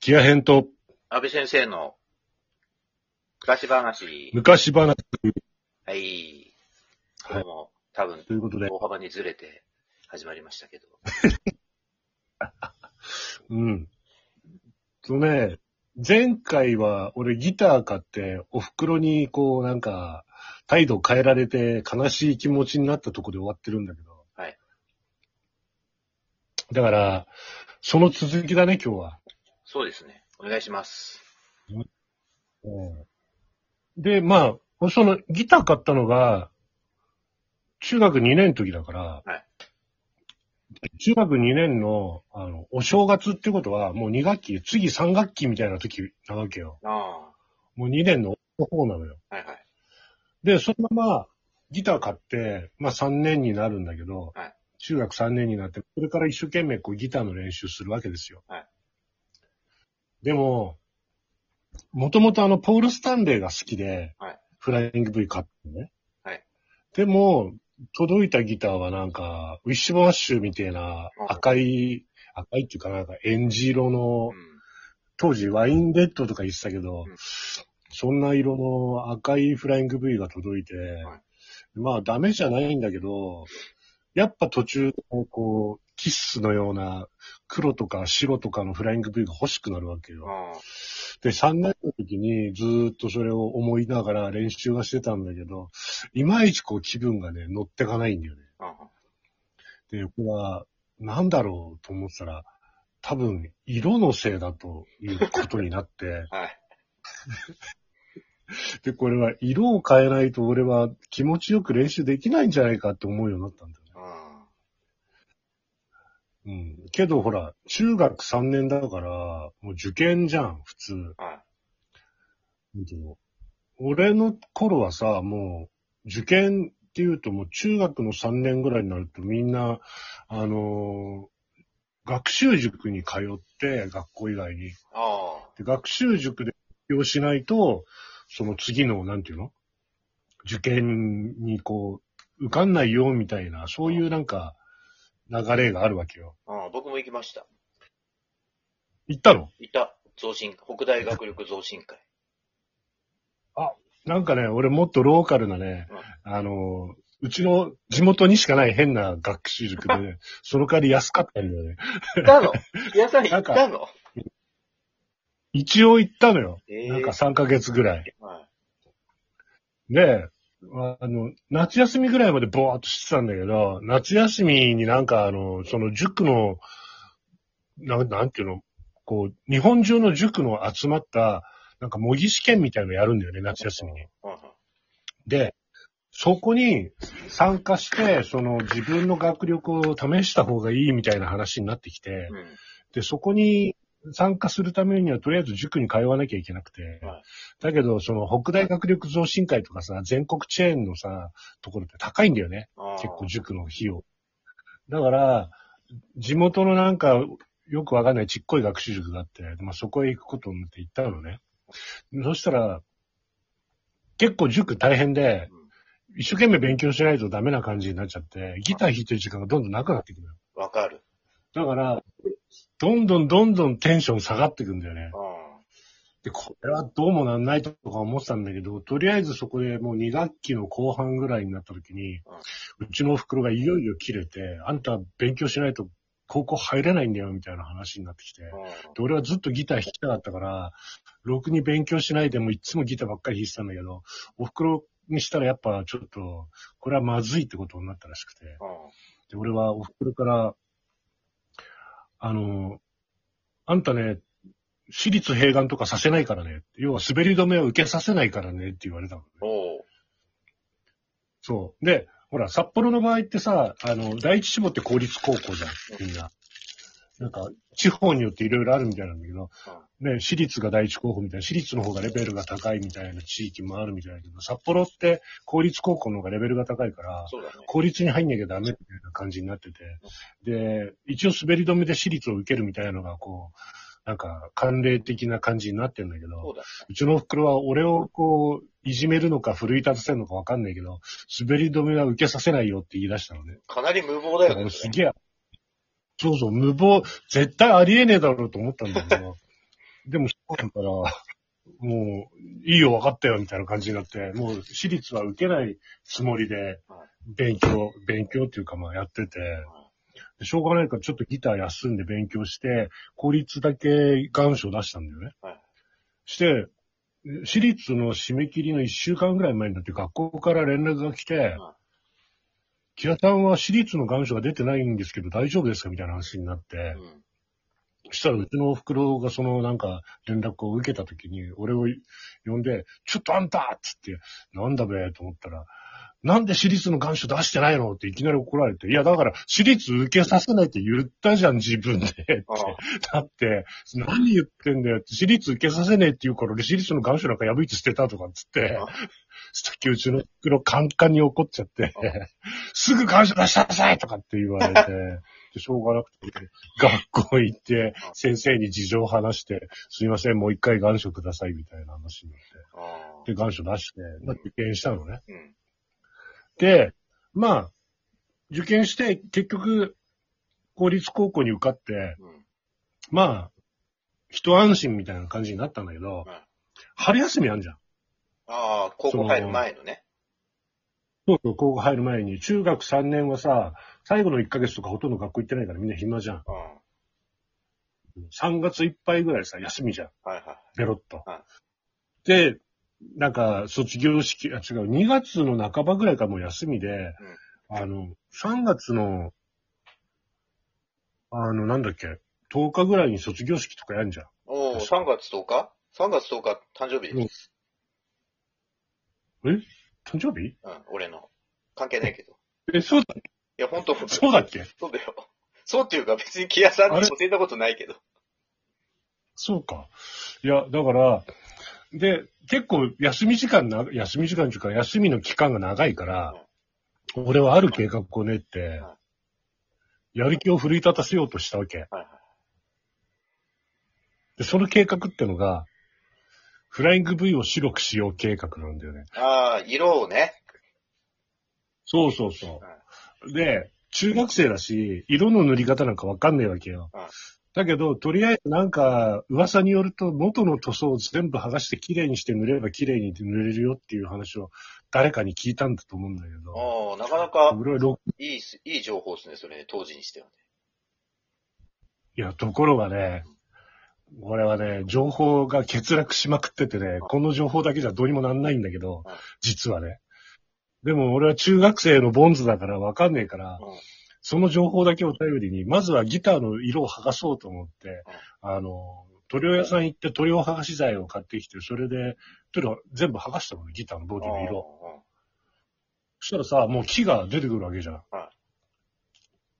キア編と安倍先生の昔話。昔話はい。はい今日も多分ということで、大幅にずれて始まりましたけど。うん。とね、前回は俺ギター買ってお袋にこうなんか態度変えられて悲しい気持ちになったとこで終わってるんだけど。はい。だから、その続きだね、今日は。そうですね。お願いします。で、まあ、そのギター買ったのが、中学2年の時だから、はい中学2年の、あの、お正月ってことは、もう2学期、次3学期みたいな時なわけよ。あもう2年の方なのよ。あ。はいはい。で、そのまま、ギター買って、まあ3年になるんだけど、はい中学3年になって、それから一生懸命こうギターの練習するわけですよ。はいでも、もともとあの、ポール・スタンレーが好きで、はい。フライング V 買ったのね。はい。でも、届いたギターはなんか、ウィッシュバッシュみたいな赤い、赤いっていうかなんか、エンジ色のう、ん。当時ワインレッドとか言ってたけど、うん。そんな色の赤いフライング V が届いて、はい。まあダメじゃないんだけど、やっぱ途中、こう、キッスのような黒とか白とかのフライング V が欲しくなるわけよ。あで、3年の時にずーっとそれを思いながら練習はしてたんだけど、いまいちこう気分がね、乗ってかないんだよね。で、これは、なんだろうと思ったら、多分、色のせいだということになって、はい。で、これは色を変えないと俺は気持ちよく練習できないんじゃないかって思うようになったんだようん。けどほら、中学3年だから、もう受験じゃん、普通。あ。はい。なんていうの俺の頃はさ、もう、受験っていうともう中学の3年ぐらいになるとみんな、あのー学習塾に通って、学校以外に。あで学習塾で勉強しないと、その次の、なんていうの？受験にこう、受かんないよ、みたいな、そういうなんか、流れがあるわけよ。あ。ああ。僕も行きました。行ったの？いた。増進、北大学力増進会。なんかね、俺もっとローカルなね、あの、うちの地元にしかない変な学習塾で、ね、その代わり安かったんだよね。行ったの？皆さん行ったの？一応行ったのよ。ええなんか3ヶ月ぐらい。はい。で、あの、夏休みぐらいまでボーっとしてたんだけど、夏休みになんかあの、その塾の、ななんていうの、こう、日本中の塾の集まった、なんか模擬試験みたいのやるんだよね、夏休みに。で、そこに参加して、その自分の学力を試した方がいいみたいな話になってきて、うん。で、そこに参加するためにはとりあえず塾に通わなきゃいけなくて、はいだけど、その北大学力増進会とかさ、全国チェーンのさ、ところって高いんだよね。結構塾の費用。だから、地元のなんか、よくわかんないちっこい学習塾があって、まあそこへ行くことになって行ったのね。そしたら、結構塾大変で、一生懸命勉強しないとダメな感じになっちゃって、ギター弾いてる時間がどんどんなくなっていくのよ。わかる。だから、どんどんどんどんテンション下がっていくんだよね。あで、これはどうもなんないとか思ってたんだけど、とりあえずそこでもう2学期の後半ぐらいになった時に、うちのお袋がいよいよ切れて、あんた勉強しないと高校入れないんだよみたいな話になってきて、で俺はずっとギター弾きたかったから、ろくに勉強しないでもいつもギターばっかり弾いてたんだけど、お袋にしたらやっぱちょっと、これはまずいってことになったらしくて、うんで、俺はお袋から、あの、あんたね、私立併願とかさせないからね。要は滑り止めを受けさせないからねって言われたのね。おう。そう。で、ほら、札幌の場合ってさ、あの、第一志望って公立高校じゃん、みんな。なんか、地方によっていろいろあるみたいなんだけど、ね、私立が第一候補みたいな、私立の方がレベルが高いみたいな地域もあるみたいだけど、札幌って公立高校の方がレベルが高いから、そうだね。公立に入んなきゃダメみたいな感じになってて、で、一応滑り止めで私立を受けるみたいなのが、こう、なんか、慣例的な感じになってんだけど、そうだね。うちのお袋は俺をこう、いじめるのか奮い立たせるのかわかんないけど、滑り止めは受けさせないよって言い出したのね。かなり無謀だよね。すげえ、そうそう、無謀、絶対ありえねえだろうと思ったんだけど、だから、もう、いいよ、分かったよ、みたいな感じになって、もう、私立は受けないつもりでは、勉強、勉強っていうか、まあ、やってて、でしょうがないからちょっとギター休んで勉強して、公立だけ願書出したんだよね。はい。して、私立の締め切りの1週間ぐらい前になって学校から連絡が来て、木田さんは私立の願書が出てないんですけど大丈夫ですか？みたいな話になって、うん。そしたらうちのお袋がそのなんか連絡を受けた時に、俺を呼んで、ちょっとあんた！っつって、なんだべ？と思ったら、なんで私立の願書出してないのっていきなり怒られて、いやだから私立受けさせないって言ったじゃん自分で。って。あ。だって、何言ってんだよって、私立受けさせねえって言うから俺私立の願書なんか破いて捨てたとかっつって。あ、さっきうちの袋カンカンに怒っちゃって、すぐ願書出しなさいとかって言われて、でしょうがなくて、学校行って、先生に事情を話して、すいません、もう一回願書くださいみたいな話になって。あ。で、願書出して、まあ、受験したのね。うん。で、まあ、受験して、結局、公立高校に受かって、うん。まあ、一安心みたいな感じになったんだけど、はい春休みあんじゃん。ああ、高校入る前のね。そうそう、高校入る前に、中学3年はさ、最後の1ヶ月とかほとんど学校行ってないからみんな暇じゃん。うん。3月いっぱいぐらいさ、休みじゃん。はいはい。ベロッとは。で、なんか、卒業式、あ、違う、2月の半ばぐらいからもう休みで、あの、3月の、あの、なんだっけ、10日ぐらいに卒業式とかやんじゃん。おお、確か3月10日 ?3 月10日誕生日？です。誕生日？うん、俺の。関係ないけど。え、そうだ、いや、本当そうだっけ？そうだよ。そうっていうか別に木屋さんに教えたことないけど。そうか。いや、だから、で、結構休み時間な、休み時間っていうか、休みの期間が長いから、俺はある計画を練って、やる気を奮い立たせようとしたわけ。はいはい。で、その計画ってのが、フライング V を白くしよう計画なんだよね。ああ、色をね。そうそうそう。で、中学生だし、色の塗り方なんかわかんないわけようん。だけど、とりあえずなんか、噂によると元の塗装を全部剥がして綺麗にして塗れば綺麗に塗れるよっていう話を誰かに聞いたんだと思うんだけど。おおなかなかいいす、いい情報ですね、それね、当時にしてはね。いや、ところがね、俺はね、情報が欠落しまくっててね、この情報だけじゃどうにもなんないんだけどうん、実はね。でも俺は中学生のボンズだからわかんねえから、うんその情報だけを頼りに、まずはギターの色を剥がそうと思って、あの、塗料屋さん行って塗料剥がし剤を買ってきて、それで、塗料全部剥がしたのね、ギターのボディの色。うんそしたらさ、もう木が出てくるわけじゃん。は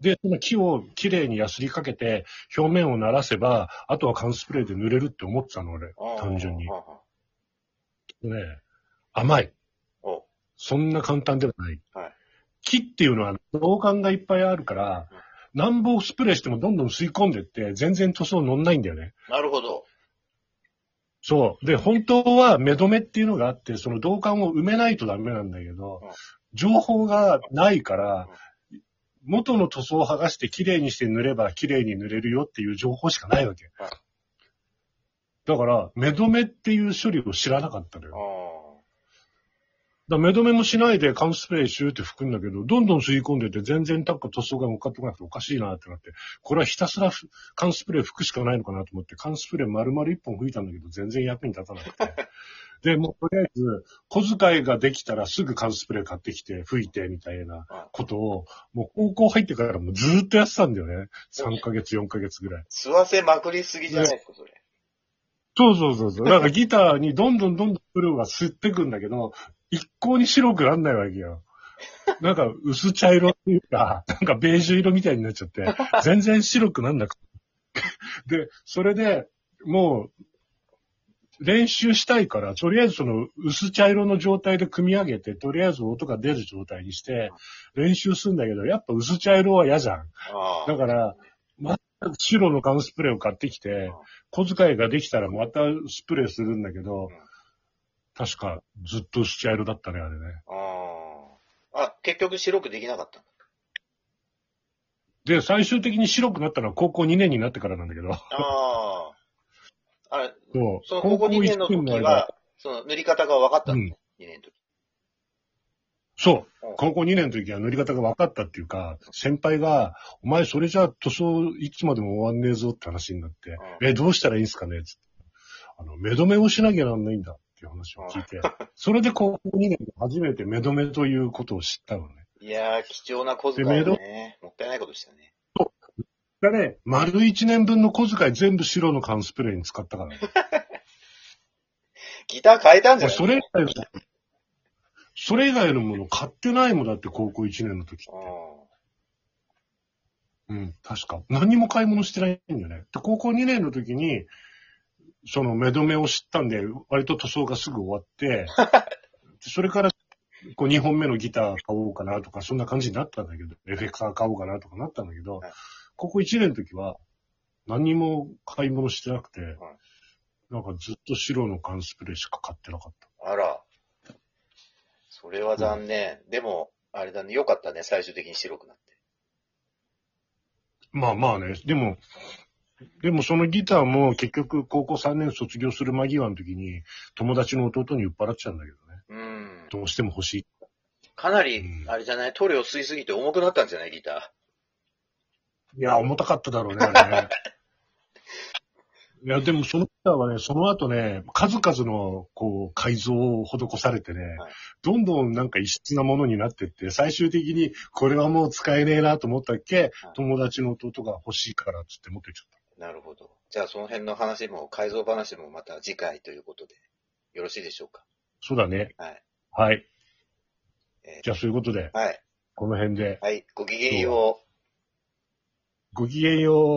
で、その木をきれいにヤスリかけて、表面を鳴らせば、あとは缶スプレーで塗れるって思ってたの、俺。うん単純にね、甘い。おそんな簡単ではない。はい木っていうのは導管がいっぱいあるから、何本スプレーしてもどんどん吸い込んでって、全然塗装乗んないんだよね。なるほど。そう。で、本当は目止めっていうのがあって、その導管を埋めないとダメなんだけどうん、情報がないから、元の塗装を剥がして綺麗にして塗れば綺麗に塗れるよっていう情報しかないわけはい。だから、目止めっていう処理を知らなかったのよ。あだ目止めもしないで缶スプレーシューって吹くんだけど、どんどん吸い込んでて全然タッカ塗装が向かってこなくておかしいなってなって、これはひたすらふ缶スプレー吹くしかないのかなと思って、缶スプレー丸々一本吹いたんだけど、全然役に立たなくて。で、もうとりあえず、小遣いができたらすぐ缶スプレー買ってきて吹いてみたいなことを、もう高校入ってからもうずーっとやってたんだよね。3ヶ月、4ヶ月ぐらい。吸わせまくりすぎじゃないですか、それ。そうそうそうそう。だからギターにどんどんどんどんプロが吸ってくんだけど、一向に白くなんないわけよ。なんか薄茶色っていうか、なんかベージュ色みたいになっちゃって、全然白くなんなくて。で、それで、もう、練習したいから、とりあえずその薄茶色の状態で組み上げて、とりあえず音が出る状態にして、練習するんだけど、やっぱ薄茶色は嫌じゃん。だから、全く白の缶スプレーを買ってきて、小遣いができたらまたスプレーするんだけど、確かずっと薄茶色だったね、あれね。ああ。あ、結局白くできなかった。で、最終的に白くなったのは高校2年になってからなんだけど、ああ。あれ、そう。その高校2年の時高校一の間は、その塗り方が分かったの、うん。2年の時。そううん。高校2年の時は塗り方が分かったっていうか、先輩が、お前それじゃ塗装いつまでも終わんねえぞって話になって、うえ、どうしたらいいんすかね？つって。あの、目止めをしなきゃなんないんだっていう話を聞いて、それで高校2年で初めて目止めということを知ったのね。いやー、貴重な小遣いだね。もったいないことしたね。だね、丸1年分の小遣い全部白の缶スプレーに使ったからね。ギター変えたんじゃない？俺それ以外の、それ以外のもの買ってないもんだって高校1年の時って。うん、確か。何にも買い物してないんだよね。で、高校2年の時に、その目止めを知ったんで、割と塗装がすぐ終わって、で それから、こう2本目のギター買おうかなとか、そんな感じになったんだけど、エフェクター買おうかなとかなったんだけどはい、高校1年の時は、何にも買い物してなくて、なんかずっと白の缶スプレーしか買ってなかった。あら。それは残念。でも、あれだね、よかったね、最終的に白くなって。まあまあね、でも、でもそのギターも結局高校3年卒業する間際の時に友達の弟に売っ払っちゃうんだけどね。うん。どうしても欲しい。かなりう、んあれじゃない？塗料吸いすぎて重くなったんじゃない？ギタいや、重たかっただろうね、あれね。いや、でもそのギターはね、その後ね、数々の、こう、改造を施されてね、はいどんどんなんか異質なものになってって、最終的にこれはもう使えねえなと思ったっけ、友達の弟が欲しいからっつって持ってっちゃった。ー。なるほど。じゃあその辺の話も、改造話もまた次回ということで、よろしいでしょうか？そうだね。はい。はい。えーじゃあそういうことで、はい。この辺で、はい。ごきげんよう。ごきげんよう。